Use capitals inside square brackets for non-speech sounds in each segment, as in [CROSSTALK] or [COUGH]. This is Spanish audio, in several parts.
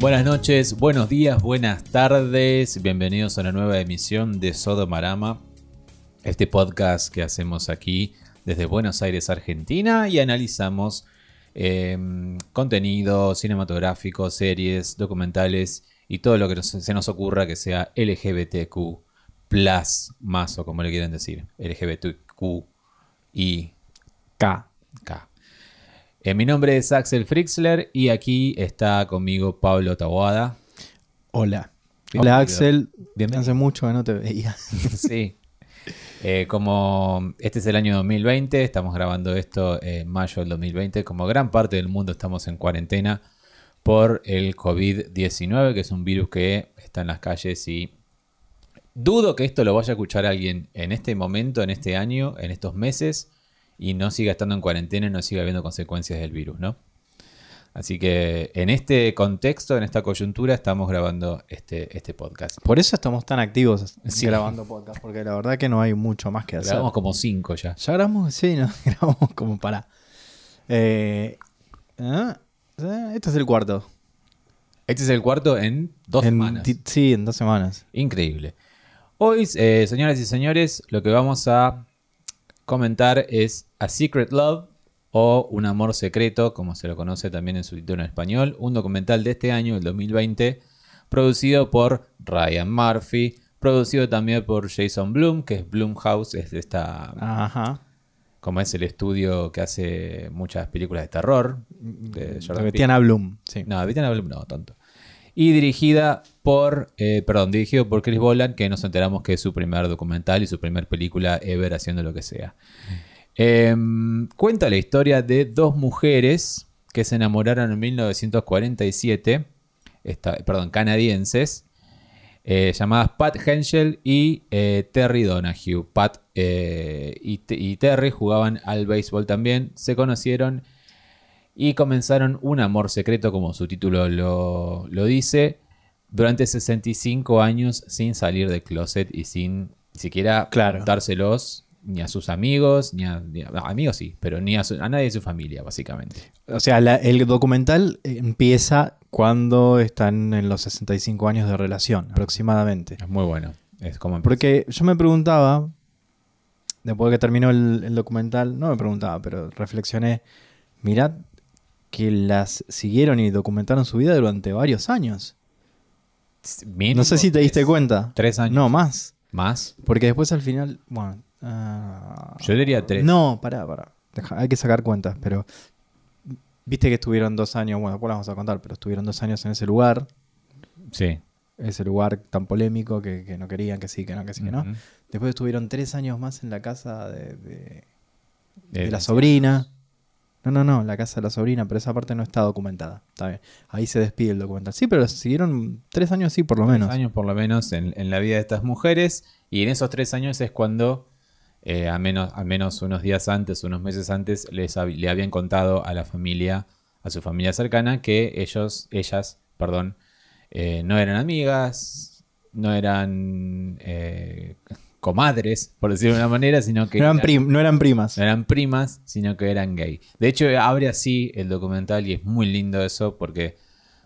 Buenas noches, buenos días, buenas tardes. Bienvenidos a una nueva emisión de Sodomarama, este podcast que hacemos aquí desde Buenos Aires, Argentina, y analizamos eh, contenido cinematográfico, series, documentales y todo lo que se nos ocurra que sea LGBTQ más o como le quieren decir, LGBTQ y K. K. Eh, mi nombre es Axel Frixler y aquí está conmigo Pablo Tawada. Hola. Hola Axel. Bienvenido. Hace mucho que no te veía. [LAUGHS] Sí. Eh, como este es el año 2020, estamos grabando esto en mayo del 2020, como gran parte del mundo estamos en cuarentena por el COVID-19, que es un virus que está en las calles y dudo que esto lo vaya a escuchar alguien en este momento, en este año, en estos meses, y no siga estando en cuarentena y no siga habiendo consecuencias del virus, ¿no? Así que en este contexto, en esta coyuntura, estamos grabando este, este podcast. Por eso estamos tan activos Sí. grabando podcast, porque la verdad que no hay mucho más que hacer. Grabamos como cinco ya. Ya grabamos, sí, ¿no? [LAUGHS] grabamos como para. Eh, ah, eh, este es el cuarto. Este es el cuarto en dos En semanas. Sí, en dos semanas. Increíble. Hoy, eh, señoras y señores, lo que vamos a comentar es A Secret Love o Un Amor Secreto, como se lo conoce también en su título en español, un documental de este año, el 2020, producido por Ryan Murphy, producido también por Jason Bloom, que es Blumhouse, es de esta, Ajá. como es el estudio que hace muchas películas de terror. De Jordan Peele. Tiana Bloom. Sí. No, Viten Bloom no, tonto. Y dirigida por, eh, perdón, dirigido por Chris Bolan, que nos enteramos que es su primer documental y su primer película ever haciendo lo que sea. Em, cuenta la historia de dos mujeres que se enamoraron en 1947, esta- perdón, canadienses, eh, llamadas Pat Henschel y eh, Terry Donahue. Pat y, y Terry jugaban al béisbol también, se conocieron y comenzaron un amor secreto, como su título lo, lo dice, durante 65 años sin salir del closet y sin ni siquiera Claro. contárselos ni a sus amigos, ni a, ni a- no, amigos sí, pero ni a, su- a nadie de su familia, básicamente. O sea, la- el documental empieza cuando están en los 65 años de relación, aproximadamente. Es muy bueno. Es como empieza. Porque yo me preguntaba, después de que terminó el, el documental, no me preguntaba, pero reflexioné, mirad que las siguieron y documentaron su vida durante varios años. Mínimo no sé si te diste cuenta. Tres años. No, más. ¿Más? Porque después al final, bueno... ah, Yo diría tres. No, pará, pará. Deja- hay que sacar cuentas, pero... Viste que estuvieron dos años, bueno, después las vamos a contar, pero estuvieron dos años en ese lugar, Sí. ese lugar tan polémico que, que no querían, que sí, que no, que sí, que no. Después estuvieron tres años más en la casa de, de- de la sobrina. No, no, no, la casa de la sobrina, pero esa parte no está documentada. Está bien. Ahí se despide el documental. Sí, pero siguieron tres años, sí, por lo menos. Tres años por lo menos en, en la vida de estas mujeres. Y en esos tres años es cuando, eh, a menos, al menos unos días antes, unos meses antes, les hab- le habían contado a la familia, a su familia cercana, que ellos, ellas, perdón, eh, no eran amigas, no eran eh, comadres, por decirlo de una manera, sino que No eran, prim- no eran primas. no eran primas, sino que eran gay. De hecho, abre así el documental y es muy lindo eso porque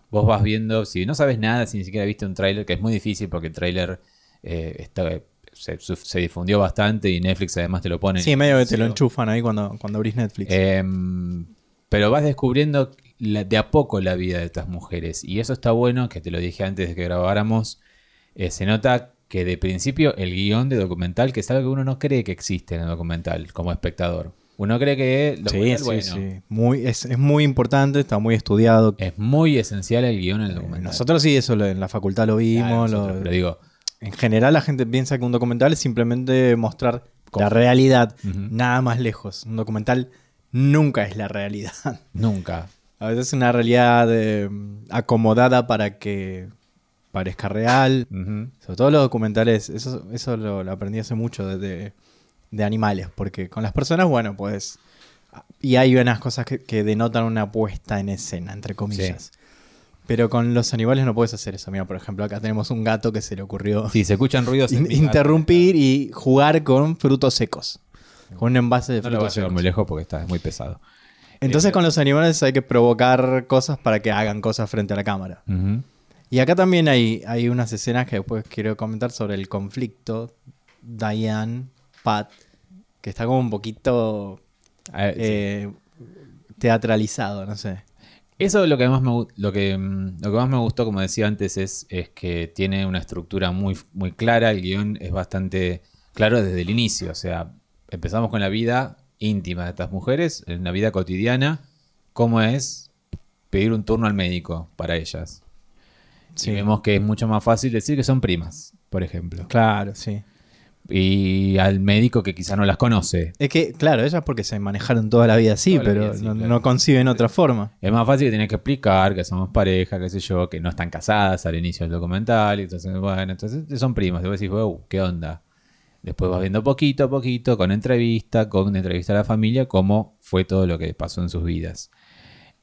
vos vas viendo, si no sabes nada, si ni siquiera viste un tráiler, que es muy difícil porque el tráiler eh, está- se, difundió bastante y Netflix además te lo pone. Sí, medio que te lo enchufan ahí cuando, cuando abrís Netflix. Em, pero vas descubriendo la- de a poco la vida de estas mujeres. Y eso está bueno, que te lo dije antes de que grabáramos. eh, se nota que de principio el guion de documental, que es algo que uno no cree que existe en el documental como espectador. Uno cree que el sí, sí, bueno, sí. Muy, es, es muy importante, está muy estudiado. es muy esencial el guion en el Eh, documental. Nosotros sí, eso lo- en la facultad lo Claro, vimos. lo- pero digo, En general la gente piensa que un documental es simplemente mostrar Cómo. la realidad, nada más lejos. Un documental nunca es la realidad. nunca. A veces es una realidad eh, acomodada para que parezca real. Sobre todo los documentales, eso, eso lo, lo aprendí hace mucho de, de- animales, porque con las personas, bueno, pues... Y hay unas cosas que, que denotan una puesta en escena, entre comillas. Pero con los animales no puedes hacer eso. Mira, por ejemplo, acá tenemos un gato que se le ocurrió Si se escuchan ruidos. in- interrumpir y jugar con frutos secos. Con un envase de No lo voy a frutos llevar secos. muy lejos porque está es muy pesado. Entonces con los animales hay que provocar cosas para que hagan cosas frente a la cámara. Ujú. Y acá también hay, hay unas escenas que después quiero comentar sobre el conflicto. Diane, Pat, que está como un poquito sí. eh, teatralizado, no sé. Eso es lo que más me, lo que, mm, lo que más me gustó, como decía antes, es, es que tiene una estructura muy, muy clara. El guion es bastante claro desde el inicio. O sea, empezamos con la vida íntima de estas mujeres, en la vida cotidiana, cómo es pedir un turno al médico para ellas. Sí. Y vemos que es mucho más fácil decir que son primas, por ejemplo. Claro, sí. Y al médico que quizá no las conoce. Es que, claro, ellas porque se manejaron toda la vida así, Toda pero vida, sí, no, claro. no conciben otra forma. Es más fácil que tienes que explicar que somos pareja, qué sé yo, que no están casadas al inicio del documental. y Entonces, bueno, entonces son primos. Después decís, wow, ¿qué onda? Después vas viendo poquito a poquito, con entrevista, con entrevista a la familia, cómo fue todo lo que pasó en sus vidas.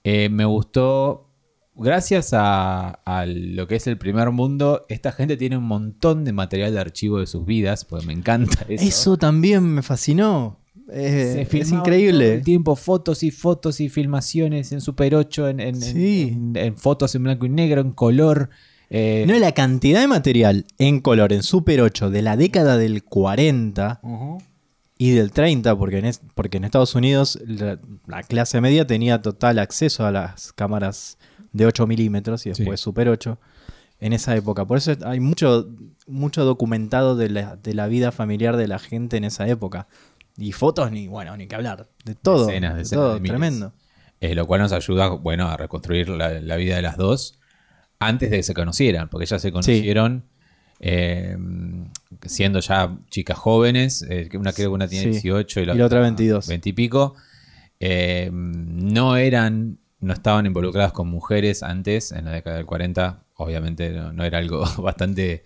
Eh, me gustó, gracias a, a lo que es el primer mundo, esta gente tiene un montón de material de archivo de sus vidas, pues me encanta eso. Eso, también me fascinó. Eh, Se es increíble. el tiempo fotos y fotos y filmaciones en Super 8, en, en- Sí. en- en fotos en blanco y negro, en color. eh, No, la cantidad de material en color en Super 8 de la década del 40 ujú. y del 30, porque en, es- porque en Estados Unidos la, la clase media tenía total acceso a las cámaras de 8 milímetros y después Sí. Super 8 en esa época. Por eso hay mucho, mucho documentado de la, de la vida familiar de la gente en esa época. Y fotos, ni bueno, ni que hablar. De todo. Decenas, de decenas todo, de miles. tremendo. Eh, lo cual nos ayuda, bueno, a reconstruir la, la vida de las dos antes de que se conocieran, porque ellas se conocieron eh, siendo ya chicas jóvenes, eh, una creo que una tiene Sí. 18 y la, Y la otra 22. 20 y pico. Eh, no eran, no estaban involucradas con mujeres antes, en la década del 40, obviamente no, era algo [LAUGHS] bastante,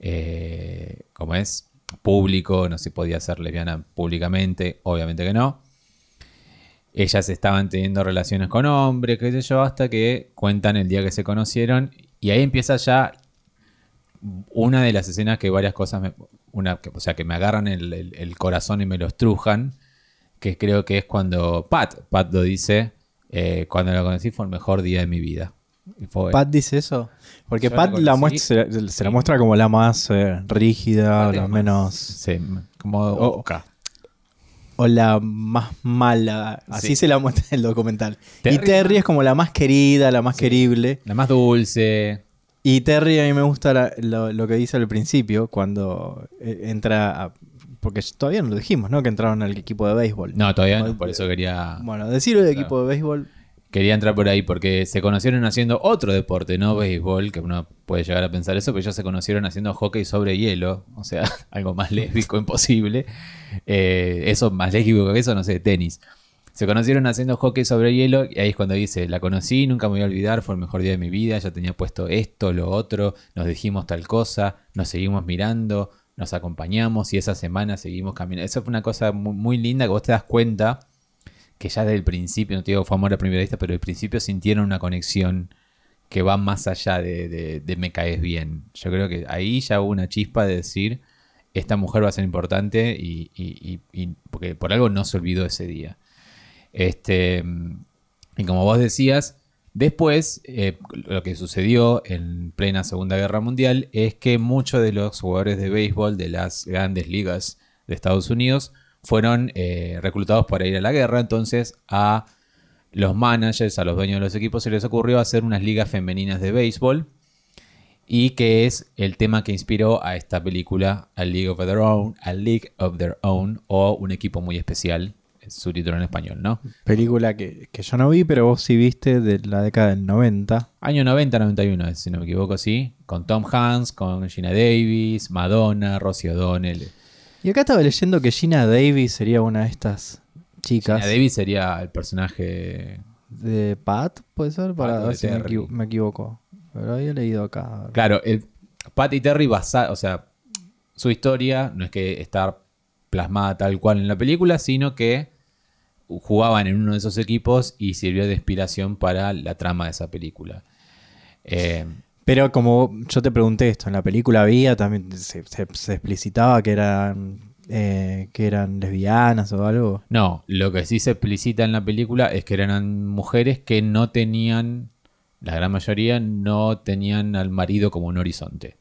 eh, como es, público, no se podía hacer lesbiana públicamente, obviamente que no. Ellas estaban teniendo relaciones con hombres, qué sé yo, hasta que cuentan el día que se conocieron. Y ahí empieza ya una de las escenas que varias cosas, me, una, o sea, que me agarran el, el- el corazón y me lo estrujan, que creo que es cuando Pat, Pat lo dice, eh, cuando la conocí fue el mejor día de mi vida. Fue- Pat dice eso. Porque Pat la la conocí. muestra, se, se la muestra como la más eh, rígida, la menos. sí, como O- Oka. O la más mala. Así Sí. se la muestra en el documental. Terry y Terry es como la más querida, la más querible. La más dulce. Y Terry a mí me gusta la- lo, lo que dice al principio, cuando eh, entra. a- porque todavía no lo dijimos, ¿no? Que entraron al equipo de béisbol. No, todavía no, por eso quería, Bueno, decirlo del Claro. equipo de béisbol. quería entrar por ahí, porque se conocieron haciendo otro deporte, no béisbol, que uno puede llegar a pensar eso, pero ellos se conocieron haciendo hockey sobre hielo, o sea, [LAUGHS] algo más lésbico imposible. Eh, eso, más lésbico que eso, no sé, tenis. Se conocieron haciendo hockey sobre hielo y ahí es cuando dice, la conocí, nunca me voy a olvidar, fue el mejor día de mi vida, ya tenía puesto esto, lo otro, nos dijimos tal cosa, nos seguimos mirando, nos acompañamos y esa semana seguimos caminando. Eso fue una cosa muy, muy linda que vos te das cuenta que ya desde el principio, no te digo fue amor a primera vista, pero al principio sintieron una conexión que va más allá de, me caes bien. Yo creo que ahí ya hubo una chispa de decir, esta mujer va a ser importante y- y- porque por algo no se olvidó ese día. Este, y como vos decías, después eh, lo que sucedió en plena Segunda Guerra Mundial es que muchos de los jugadores de béisbol de las grandes ligas de Estados Unidos fueron eh, reclutados para ir a la guerra. Entonces a los managers, a los dueños de los equipos, se les ocurrió hacer unas ligas femeninas de béisbol. Y que es el tema que inspiró a esta película, League of Their Own, A League of Their Own, o Un equipo muy especial, su título en español, ¿no? Película que, que yo no vi, pero vos sí viste de la década del 90. Año 90-91, si no me equivoco, sí. Con Tom Hanks, con Gina Davis, Madonna, Rosie O'Donnell. Y acá estaba leyendo que Gina Davis sería una de estas chicas. Gina Davis sería el personaje. De Pat, puede ser, para ver si me, equivo- me equivoco. Pero había leído acá. Claro, el, Pat y Terry basa, o sea, su historia no es que está plasmada tal cual en la película, sino que jugaban en uno de esos equipos y sirvió de inspiración para la trama de esa película. Eh, Pero como yo te pregunté esto, en la película había también se, se- se explicitaba que eran eh, que eran lesbianas o algo. No, lo que sí se explicita en la película es que eran mujeres que no tenían, la gran mayoría no tenían al marido como un horizonte.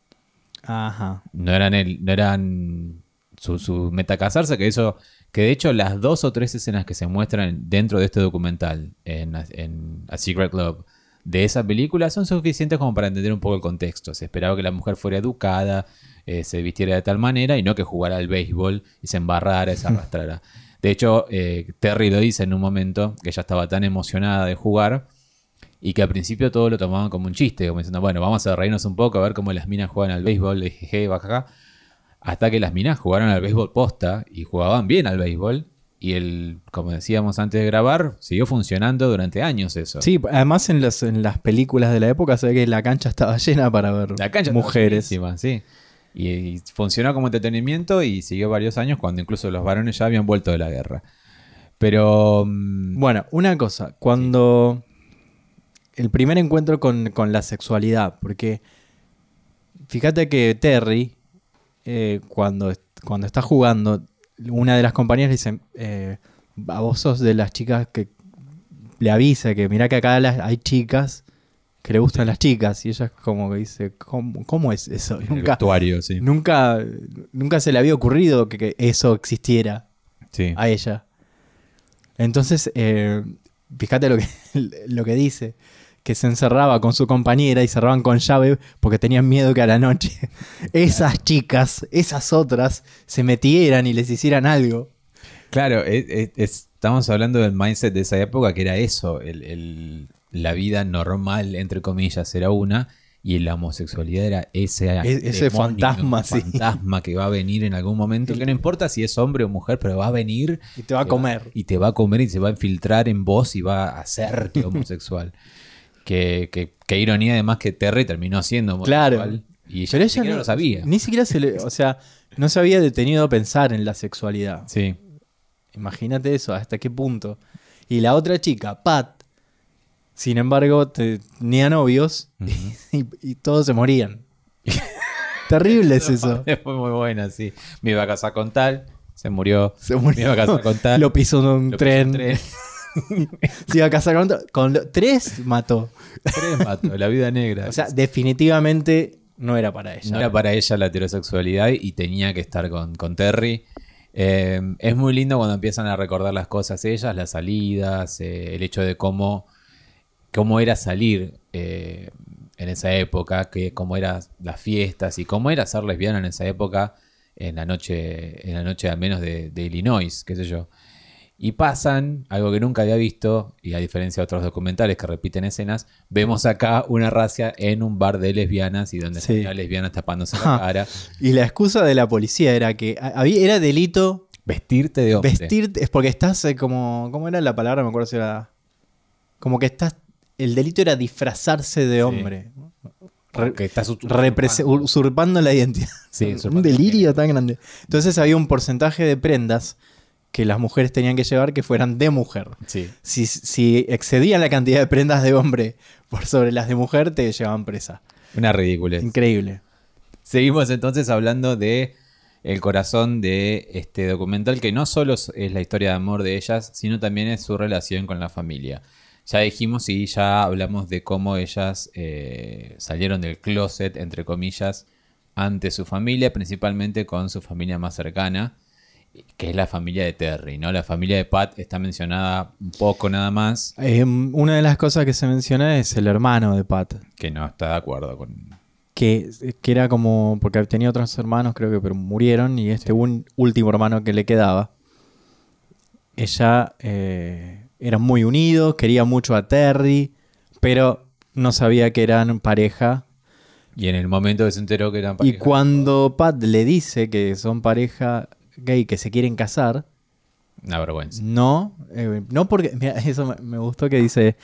Ajá. No eran el, no eran su, su meta casarse, que eso, que de hecho las dos o tres escenas que se muestran dentro de este documental en, en A Secret Love de esa película son suficientes como para entender un poco el contexto. Se esperaba que la mujer fuera educada, eh, se vistiera de tal manera y no que jugara al béisbol y se embarrara y se [LAUGHS] arrastrara. De hecho, eh, Terry lo dice en un momento que ella estaba tan emocionada de jugar y que al principio todo lo tomaban como un chiste, como diciendo, bueno, vamos a reírnos un poco, a ver cómo las minas juegan al béisbol, le dije, "Je, baja acá. Hasta que las minas jugaron al béisbol posta y jugaban bien al béisbol. Y el, como decíamos antes de grabar, siguió funcionando durante años eso. Sí, además en las, en las películas de la época se ve que la cancha estaba [LAUGHS] llena para ver La cancha mujeres. sí. Y, y funcionó como entretenimiento y siguió varios años cuando incluso los varones ya habían vuelto de la guerra. Pero mm, Bueno, una cosa, cuando el primer encuentro con, con la sexualidad, porque fíjate que Terry, eh, cuando, cuando está jugando, una de las compañeras le dice, eh, a vos sos de las chicas que le avisa que mira que acá las- hay chicas que le gustan las chicas, y ella como que dice, ¿cómo, cómo es eso? el Nunca, vestuario, sí. nunca, nunca se le había ocurrido que- que eso existiera Sí. a ella. Entonces, eh, fíjate lo que, [LAUGHS] lo que dice, que se encerraba con su compañera y cerraban con llave porque tenían miedo que a la noche [LAUGHS] esas chicas, esas otras, se metieran y les hicieran algo. Claro, es- es- es- estamos hablando del mindset de esa época que era eso, el- el- la vida normal, entre comillas, era una, y la homosexualidad era ese, E- ese fantasma, sí. fantasma que va a venir en algún momento, que no importa si es hombre o mujer, pero va a venir Y te va a comer. y te va a comer y se va a infiltrar en vos y va a hacerte [LAUGHS] homosexual. Que, que- qué ironía además que Terry terminó siendo. Claro. Y ella Pero ella no- lo sabía. Ni siquiera se le, o sea, no se había detenido a pensar en la sexualidad. Sí. Imagínate eso, hasta qué punto. Y la otra chica, Pat, sin embargo, te- tenía novios [LAUGHS] y, y todos se morían. [LAUGHS] Terrible es [LAUGHS] eso. Fue muy buena, sí. Me iba a casar con tal, se murió. Se Me murió. iba a casar con tal. Lo pisó en un lo tren. en tren. [LAUGHS] Se iba a casar con, otro- con lo- tres, mató. Tres mató, la vida negra. O sea, definitivamente no era para ella. no era para ella la heterosexualidad y tenía que estar con, con Terry. Eh, es muy lindo cuando empiezan a recordar las cosas ellas, las salidas, eh, el hecho de cómo, cómo era salir eh, en esa época, que cómo eran las fiestas y cómo era ser lesbiana en esa época, en la noche, en la noche al menos de, de Illinois, qué sé yo. Y pasan algo que nunca había visto, y a diferencia de otros documentales que repiten escenas, vemos acá una racia en un bar de lesbianas y donde Sí. están lesbianas tapándose la cara. Y la excusa de la policía era que ha- había, era delito Vestirte de hombre. vestirte. Es porque estás eh, como. ¿Cómo era la palabra? Me acuerdo si era. Como que estás. El delito era disfrazarse de hombre. Re- que estás represe- usurpando la identidad. Sí, [LAUGHS] un usurpando delirio tan grande. Entonces había un porcentaje de prendas que las mujeres tenían que llevar que fueran de mujer. Sí. Si, si excedían la cantidad de prendas de hombre por sobre las de mujer, te llevaban presa. Una ridícula. Increíble. Seguimos entonces hablando de el corazón de este documental, que no solo es es la historia de amor de ellas, sino también es su relación con la familia. Ya dijimos y ya hablamos de cómo ellas eh, salieron del closet, entre comillas, ante su familia, principalmente con su familia más cercana, que es la familia de Terry, ¿no? La familia de Pat está mencionada un poco nada más, Eh, una de las cosas que se menciona es el hermano de Pat. que no está de acuerdo con... Que, que era como. Porque tenía otros hermanos, creo que, pero murieron. Y este un último hermano que le quedaba. Ella eh, eran muy unidos, quería mucho a Terry, pero no sabía que eran pareja. Y en el momento que se enteró que eran Y pareja, cuando Pat le dice que son pareja gay, que se quieren casar, una vergüenza. no, eh, no porque, [LAUGHS] mira, eso me, me gustó que dice,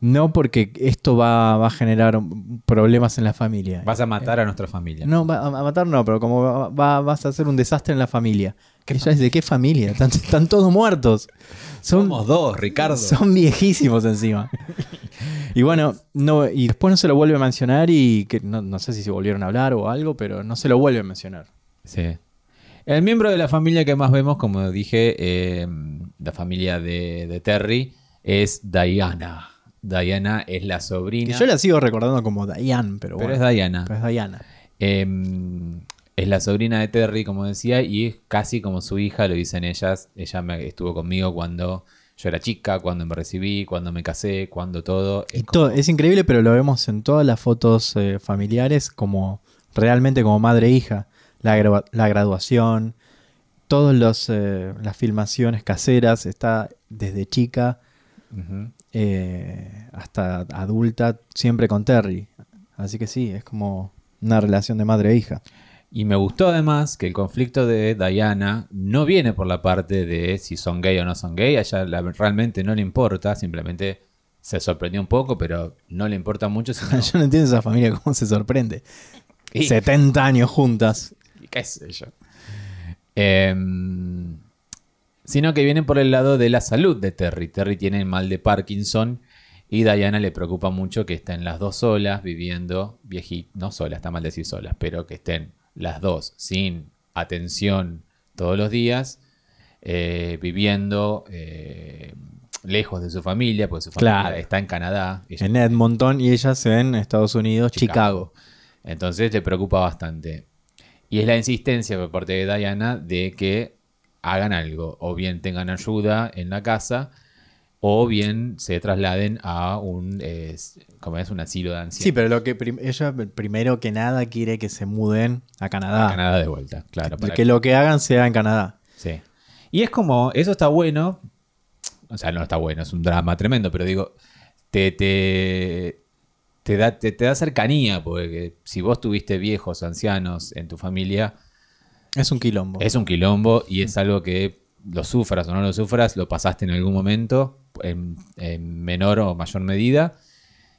no porque esto va, va a generar problemas en la familia. Vas a matar a nuestra familia. No, va- a matar no, pero como va- va- vas a hacer un desastre en la familia. Ella dice, ¿qué familia? Están, están todos muertos. Son, Somos dos, Ricardo. [LAUGHS] son viejísimos encima. y bueno, no, y después no se lo vuelve a mencionar y que no, no sé si se volvieron a hablar o algo, pero no se lo vuelve a mencionar. Sí. El miembro de la familia que más vemos, como dije, eh, la familia de, de Terry, es Diana. Diana es la Que sobrina. yo la sigo recordando como Diane, pero, pero bueno. es Diana. pero es Diana. Eh, es la sobrina de Terry, como decía, y es casi como su hija, lo dicen ellas. Ella me, estuvo conmigo cuando yo era chica, cuando me recibí, cuando me casé, cuando todo. Y Es todo, como- es increíble, pero lo vemos en todas las fotos eh, familiares como realmente como madre e hija. La, gra- la graduación, todas las filmaciones caseras, está desde chica eh, hasta adulta, siempre con Terry. Así que sí, es como una relación de madre e hija. Y me gustó además que el conflicto de Diana no viene por la parte de si son gay o no son gay. A ella la- realmente no le importa, simplemente se sorprendió un poco, pero no le importa mucho. Sino, [LAUGHS] Yo no entiendo esa familia cómo se sorprende. [LAUGHS] Y- 70 años juntas. Qué sé yo. Em, sino que viene por el lado de la salud de Terry. Terry tiene el mal de Parkinson y Diana le preocupa mucho que estén las dos solas viviendo, viejit, no solas, está mal decir solas, pero que estén las dos sin atención todos los días, eh, viviendo eh, lejos de su familia, porque su familia Claro. está en Canadá. En Edmonton y ella se ven en Estados Unidos, Chicago. entonces le preocupa bastante. Y es la insistencia por parte de Diana de que hagan algo, o bien tengan ayuda en la casa, o bien se trasladen a un, eh, como es, un asilo de ancianos. Sí, pero lo que prim- ella primero que nada quiere que se muden a Canadá. A Canadá de vuelta, claro. para que lo que hagan sea en Canadá. Sí. Y es como, eso está bueno, o sea, no está bueno, es un drama tremendo, pero digo, te, te, te da, te, te da cercanía, porque si vos tuviste viejos, ancianos en tu familia, Es un quilombo. Es un quilombo y es algo que lo sufras o no lo sufras, lo pasaste en algún momento, en, en menor o mayor medida,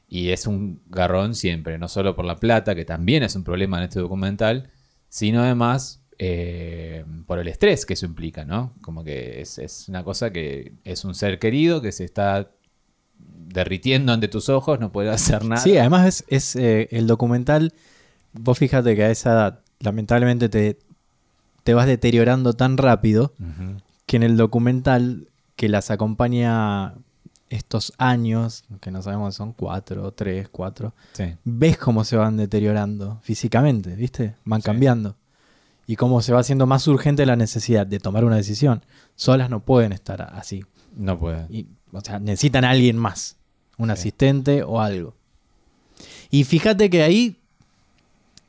y es un garrón siempre, no solo por la plata, que también es un problema en este documental, sino además eh, por el estrés que eso implica, ¿no? Como que es, es una cosa que es un ser querido que se está derritiendo ante tus ojos, no puede hacer nada. Sí, además es, es, eh, el documental. Vos fíjate que a esa edad, lamentablemente, te, te vas deteriorando tan rápido que en el documental que las acompaña estos años, que no sabemos si son cuatro, tres, cuatro, Sí. ves cómo se van deteriorando físicamente, ¿viste? Van Sí. cambiando. Y cómo se va haciendo más urgente la necesidad de tomar una decisión. Solas no pueden estar así. No puede. Y, o sea, necesitan a alguien más. Un Sí. asistente o algo. Y fíjate que ahí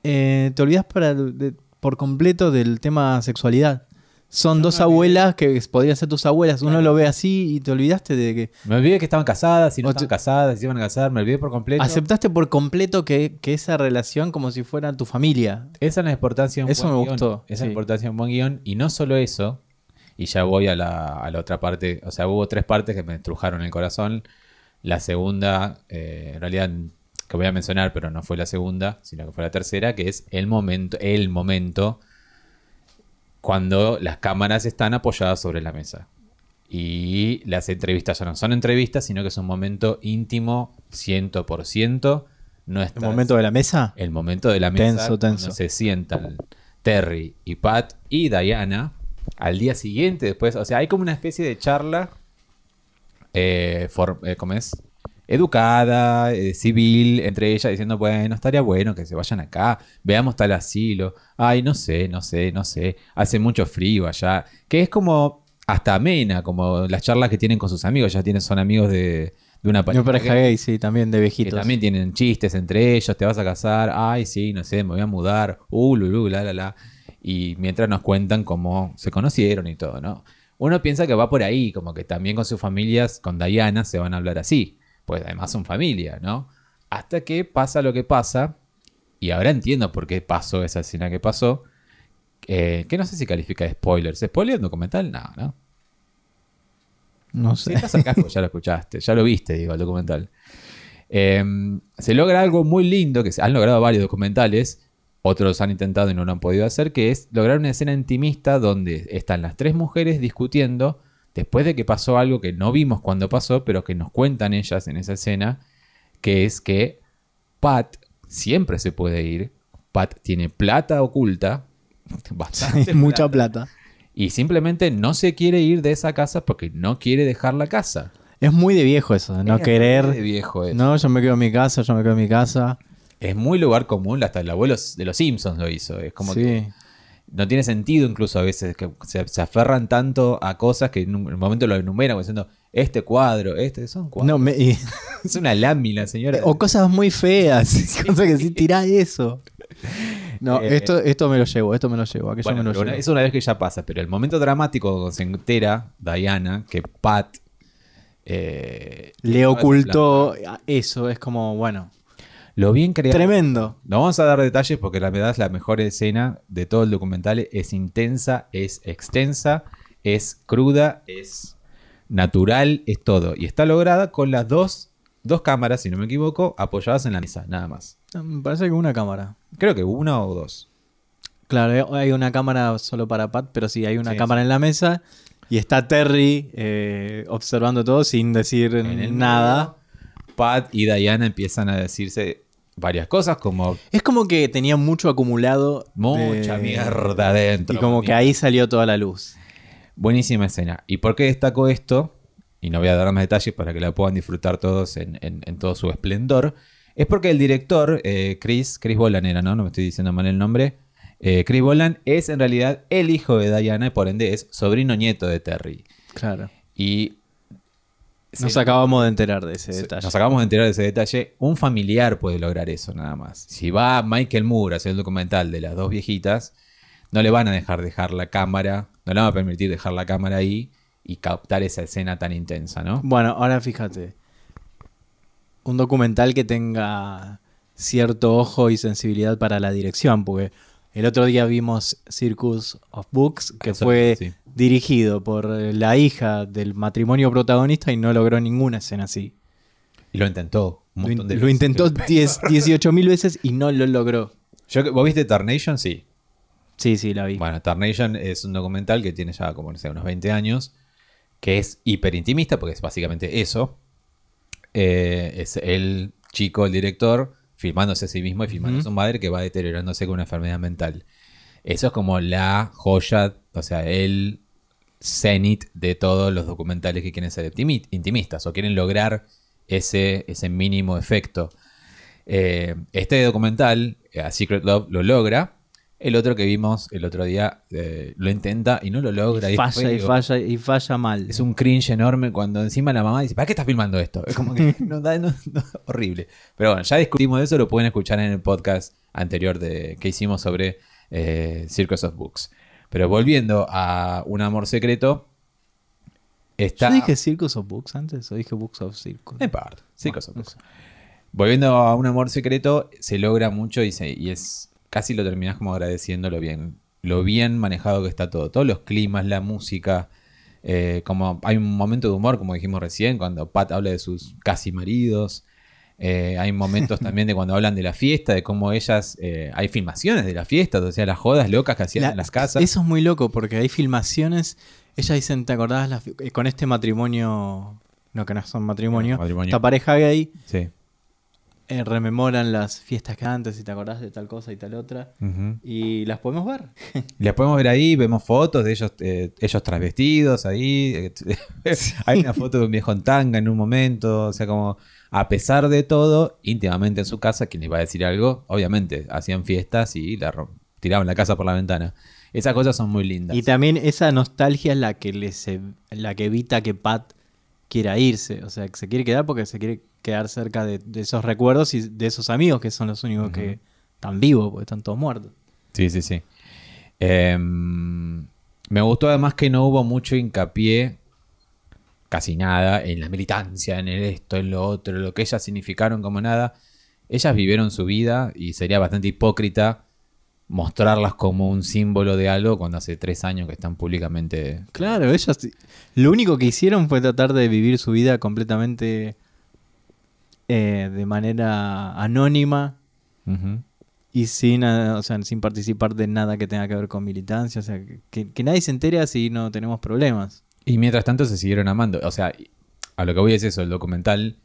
eh, te olvidas para, de- por completo del tema sexualidad. Son Yo dos abuelas que podrían ser tus abuelas. Uno Claro. lo ve así y te olvidaste de que... Me olvidé que estaban casadas, si no estaban casadas, si iban a casar, me olvidé por completo. Aceptaste por completo que, que esa relación como si fuera tu familia. Esa es la importancia de un Eso buen me gustó, Esa es sí. la importancia de un buen guion. Y no solo eso, y ya voy a la, a la otra parte. O sea, hubo tres partes que me estrujaron el corazón. La segunda, eh, en realidad, que voy a mencionar, pero no fue la segunda, sino que fue la tercera, que es el momento, el momento cuando las cámaras están apoyadas sobre la mesa. Y las entrevistas ya no son entrevistas, sino que es un momento íntimo, 100%. No El momento de la mesa. el momento de la mesa Tenso, tenso. se sientan Terry y Pat y Diana al día siguiente después, o sea, hay como una especie de charla eh, for- eh, ¿cómo es? educada, eh, civil, entre ellas diciendo, bueno, estaría bueno que se vayan acá, veamos tal asilo, ay, no sé, no sé, no sé, hace mucho frío allá, que es como hasta amena, como las charlas que tienen con sus amigos, ya tienen, son amigos de, de una pareja que- gay, sí, también de que viejitos. también tienen chistes entre ellos, te vas a casar, ay, sí, no sé, me voy a mudar, uh, lulú, la, la, la. Y mientras nos cuentan cómo se conocieron y todo, ¿no? Uno piensa que va por ahí, como que también con sus familias, con Diana, se van a hablar así. Pues además son familia, ¿no? Hasta que pasa lo que pasa, y ahora entiendo por qué pasó esa escena que pasó, eh, que no sé si califica de spoilers. ¿Spoiler documental? No, ¿no? No Si sé. estás acá, pues ya lo escuchaste, ya lo viste, digo, el documental. Eh, se logra algo muy lindo, que se han logrado varios documentales, otros han intentado y no lo han podido hacer, que es lograr una escena intimista donde están las tres mujeres discutiendo después de que pasó algo que no vimos cuando pasó, pero que nos cuentan ellas en esa escena, que es que Pat siempre se puede ir, Pat tiene plata oculta [LAUGHS] bastante Mucha plata. Y simplemente no se quiere ir de esa casa porque no quiere dejar la casa. Es muy de viejo eso, no Es querer. muy de viejo eso. No, yo me quedo en mi casa, yo me quedo en mi casa. Es muy lugar común, hasta el abuelo de los Simpsons lo hizo. Es como sí. que no tiene sentido incluso a veces que se, se aferran tanto a cosas que en un momento lo enumeran como diciendo, este cuadro, este, son cuadros. No, me- y- [LAUGHS] Es una lámina, señora. o cosas muy feas. [LAUGHS] cosas que sí, tirá eso. No, Eh, esto, esto me lo llevo, esto me lo llevo, aquello Bueno, me lo llevo. es una vez que ya pasa, pero el momento dramático se entera Diana que Pat eh, Le ocultó eso, es como, bueno, lo bien creado. tremendo. No vamos a dar detalles porque la verdad es la mejor escena de todo el documental. Es intensa, es extensa, es cruda, es natural, es todo. Y está lograda con las dos, dos cámaras, si no me equivoco, apoyadas en la mesa, nada más. Me parece que una cámara. Creo que una o dos. Claro, hay una cámara solo para Pat, pero sí, hay una Sí, cámara en la mesa y está Terry eh, observando todo sin decir En el nada. Pat y Diana empiezan a decirse varias cosas como Es como que tenía mucho acumulado. mucha de- mierda adentro. Y como que ahí salió toda la luz. Buenísima escena. ¿Y por qué destaco esto? Y no voy a dar más detalles para que la puedan disfrutar todos en, en- en todo su esplendor. Es porque el director, eh, Chris, Chris Bolan era, ¿no? No me estoy diciendo mal el nombre. Eh, Chris Bolan es en realidad el hijo de Diana y por ende es sobrino nieto de Terry. Claro. Y Nos Sí. acabamos de enterar de ese Se- detalle. Nos acabamos de enterar de ese detalle. Un familiar puede lograr eso nada más. Si va Michael Moore a hacer el documental de las dos viejitas, no le van a dejar dejar la cámara, no le van a permitir dejar la cámara ahí y captar esa escena tan intensa, ¿no? Bueno, ahora fíjate. Un documental que tenga cierto ojo y sensibilidad para la dirección, porque el otro día vimos Circus of Books, que Eso, fue sí. Dirigido por la hija del matrimonio protagonista y no logró ninguna escena así. Y lo intentó un Lo, montón de lo veces. intentó [LAUGHS] 10 18 mil veces y no lo logró. Yo- ¿Vos viste Tarnation? Sí. Sí, sí, la vi. Bueno, Tarnation es un documental que tiene ya como no sé, unos 20 años, que es hiper intimista, porque es básicamente eso. Eh, es el chico, el director, filmándose a sí mismo y filmando a su madre que va deteriorándose con una enfermedad mental. Eso es como la joya, o sea, el cenit de todos los documentales que quieren ser intimi- intimistas o quieren lograr ese, ese mínimo efecto. Eh, este documental, eh, A Secret Love, lo logra. El otro que vimos el otro día eh, lo intenta y no lo logra. y falla y falla y falla mal. Es un cringe enorme cuando encima la mamá dice, ¿para qué estás filmando esto? Es como que [LAUGHS] no- no, horrible. Pero bueno, ya discutimos de eso, lo pueden escuchar en el podcast anterior de, que hicimos sobre eh, Circus of Books. Pero volviendo a Un Amor Secreto, está... ¿Yo dije Circus of Books antes o dije Books of Circus? En parte, Circus of no Books. Volviendo a Un Amor Secreto, se logra mucho y, se- y es casi lo terminás como agradeciendo lo bien, lo bien manejado que está todo. Todos los climas, la música, eh, como hay un momento de humor, como dijimos recién, cuando Pat habla de sus casi maridos. Eh, hay momentos también de cuando hablan de la fiesta, de cómo ellas, eh, hay filmaciones de la fiesta, o sea, las jodas locas que hacían La- en las casas. Eso es muy loco porque hay filmaciones. Ellas dicen, ¿te acordás? la eh, con este matrimonio. No, que no son matrimonio. No, matrimonio. Esta pareja gay Sí. Eh, rememoran las fiestas que antes y te acordás de tal cosa y tal otra. Y las podemos ver. [LAUGHS] Las podemos ver ahí, vemos fotos de ellos, eh, ellos travestidos ahí. eh, [LAUGHS] Hay una foto de un viejo en tanga en un momento. O sea, como a pesar de todo, íntimamente en su casa, quien iba a decir algo, obviamente hacían fiestas y la tiraban la casa por la ventana. Esas cosas son muy lindas. Y también esa nostalgia es la que, les, la que evita que Pat quiera irse. O sea, que se quiere quedar porque se quiere quedar cerca de, de esos recuerdos y de esos amigos que son los únicos que están vivos porque están todos muertos. Sí, sí, sí. Em, me gustó además que no hubo mucho hincapié, casi nada, en la militancia, en el esto, en lo otro, lo que ellas significaron como nada. Ellas vivieron su vida y sería bastante hipócrita mostrarlas como un símbolo de algo cuando hace tres años que están públicamente... Claro, ellas lo único que hicieron fue tratar de vivir su vida completamente eh, de manera anónima y sin, eh, o sea, sin participar de nada que tenga que ver con militancia. O sea, que, que nadie se entere así no tenemos problemas. Y mientras tanto se siguieron amando. O sea, a lo que voy es eso, el documental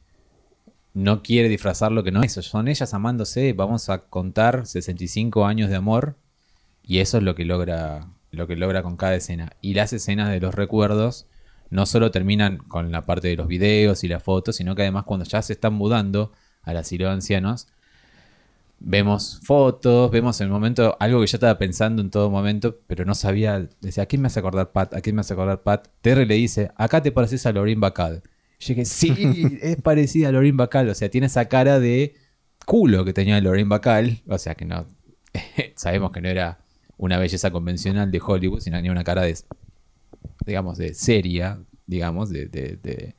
no quiere disfrazar lo que no es. Son ellas amándose. Vamos a contar 65 años de amor Y eso es lo que logra, lo que logra con cada escena. Y las escenas de los recuerdos no solo terminan con la parte de los videos y las fotos, sino que además cuando ya se están mudando al asilo de ancianos, vemos fotos, vemos en el momento algo que yo estaba pensando en todo momento, pero no sabía, decía, ¿a quién me hace acordar Pat? ¿A quién me hace acordar Pat? Terry le dice, acá te pareces a Lorin Bacal. Yo dije, sí, [LAUGHS] es parecida a Lorin Bacal, o sea, tiene esa cara de culo que tenía Lorin Bacal, o sea que no, [LAUGHS] sabemos que no era una belleza convencional de Hollywood, sino tenía una cara de digamos, de seria, digamos, de... de,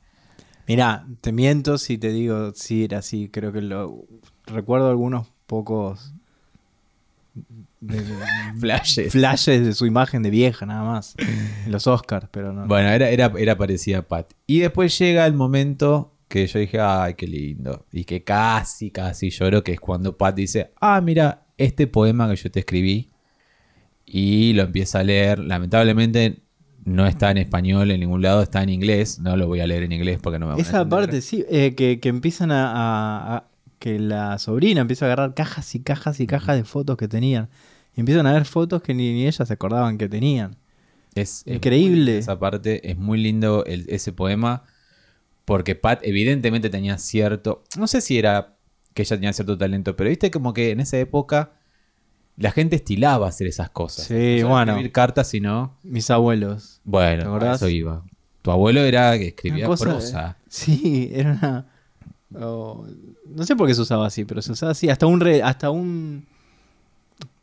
Mira, te miento si te digo si era así. Creo que lo recuerdo algunos pocos [LAUGHS] flashes. flashes de su imagen de vieja, nada más. los Oscars, pero no. Bueno, era, era, era parecida a Pat. Y después llega el momento que yo dije, ay, qué lindo. Y que casi, casi lloro, que es cuando Pat dice, ah, mira, este poema que yo te escribí. Y lo empieza a leer. Lamentablemente no está en español en ningún lado, está en inglés. No lo voy a leer en inglés porque no me a Esa parte, sí, eh, que, empiezan a, que la sobrina empieza a agarrar cajas y cajas y cajas de fotos que tenían. Y empiezan a ver fotos que ni, ni ellas se acordaban que tenían. Es increíble. esa parte es muy lindo ese poema. Porque Pat evidentemente tenía cierto. No sé si era que ella tenía cierto talento, pero viste como que en esa época la gente estilaba hacer esas cosas. Sí, bueno. Escribir cartas, sino. Mis abuelos. Bueno, eso iba. Tu abuelo era que escribía prosa. sí, era una. no sé por qué se usaba así, pero se usaba así. Hasta un, hasta un,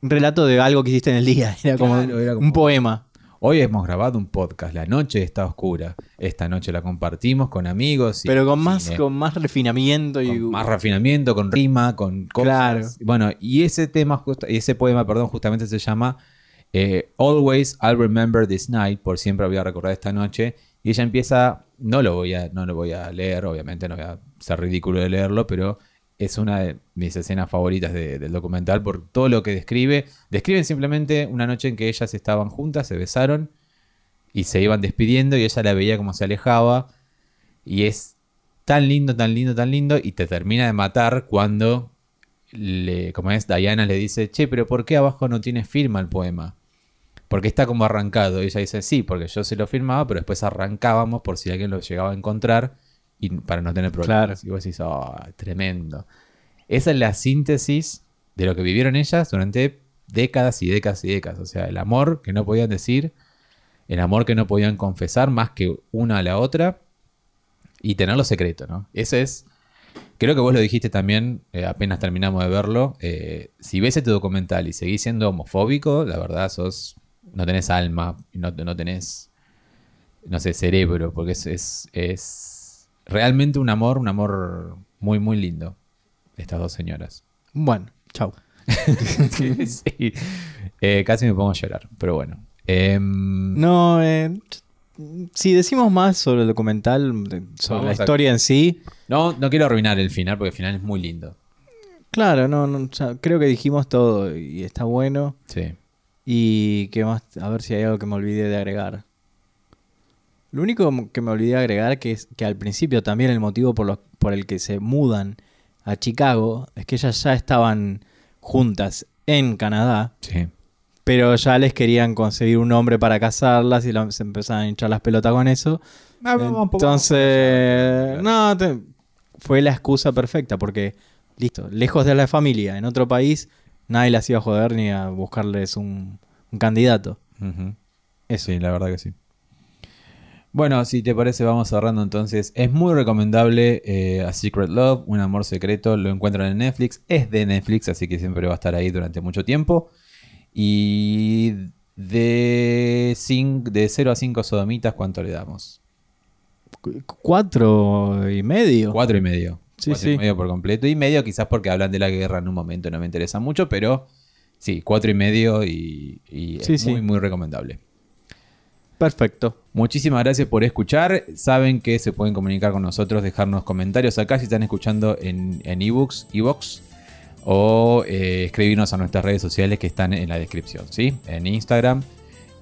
relato de algo que hiciste en el día. era como un poema. Hoy hemos grabado un podcast, La Noche está oscura. Esta noche la compartimos con amigos. Pero con más, con más refinamiento. y... más refinamiento, con rima, con cosas. Claro. Bueno, y ese tema, ese poema, perdón, justamente se llama eh, Always I'll Remember This Night, por siempre voy a recordar esta noche. Y ella empieza, no lo voy a, no lo voy a leer, obviamente no voy a ser ridículo de leerlo, pero es una de mis escenas favoritas del documental por todo lo que describe. Describen simplemente una noche en que ellas estaban juntas, se besaron y se iban despidiendo y ella la veía como se alejaba. Y es tan lindo, tan lindo, tan lindo y te termina de matar cuando, le, como es, Diana le dice, che, pero ¿por qué abajo no tiene firma el poema? Porque está como arrancado. Y ella dice, sí, porque yo se lo firmaba, pero después arrancábamos por si alguien lo llegaba a encontrar y para no tener problemas. Y vos decís, oh, tremendo. Esa es la síntesis de lo que vivieron ellas durante décadas y décadas y décadas. O sea, el amor que no podían decir, el amor que no podían confesar más que una a la otra y tenerlo secreto, ¿no? Ese es, creo que vos lo dijiste también, eh, apenas terminamos de verlo, eh, si ves este documental y seguís siendo homofóbico, la verdad sos, no tenés alma, no, no tenés, no sé, cerebro, porque es, es realmente un amor, un amor muy, muy lindo. Estas dos señoras. Bueno, chau. [LAUGHS] Eh, casi me pongo a llorar, pero bueno. Em, no, eh, si decimos más sobre el documental, sobre la historia en sí. No, no quiero arruinar el final, porque el final es muy lindo. Claro, no, no creo que dijimos todo y está bueno. Sí. Y que más, a ver si hay algo que me olvidé de agregar. Lo único que me olvidé agregar que es que al principio también el motivo por, por el que se mudan a Chicago es que ellas ya estaban juntas en Canadá. Sí. Pero ya les querían conseguir un hombre para casarlas y se empezaron a hinchar las pelotas con eso. Ah, Entonces, no, fue la excusa perfecta porque, listo, lejos de la familia, en otro país, nadie las iba a joder ni a buscarles un, candidato. Eso. Sí, la verdad que sí. Bueno, si te parece, vamos cerrando entonces. Es muy recomendable eh, A Secret Love, Un Amor Secreto. Lo encuentran en Netflix. Es de Netflix, así que siempre va a estar ahí durante mucho tiempo. Y de, de 0 a 5 sodomitas, ¿cuánto le damos? Cuatro y medio. Cuatro y medio. Sí, sí. y medio por completo. Y medio quizás porque hablan de la guerra en un momento, no me interesa mucho, pero sí, cuatro y medio y, es muy, muy recomendable. Perfecto. Muchísimas gracias por escuchar. Saben que se pueden comunicar con nosotros, dejarnos comentarios acá si están escuchando en ebooks, en ebooks o eh, escribirnos a nuestras redes sociales que están en la descripción, ¿sí? En Instagram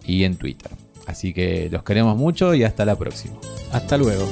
y en Twitter. Así que los queremos mucho y hasta la próxima. Hasta luego.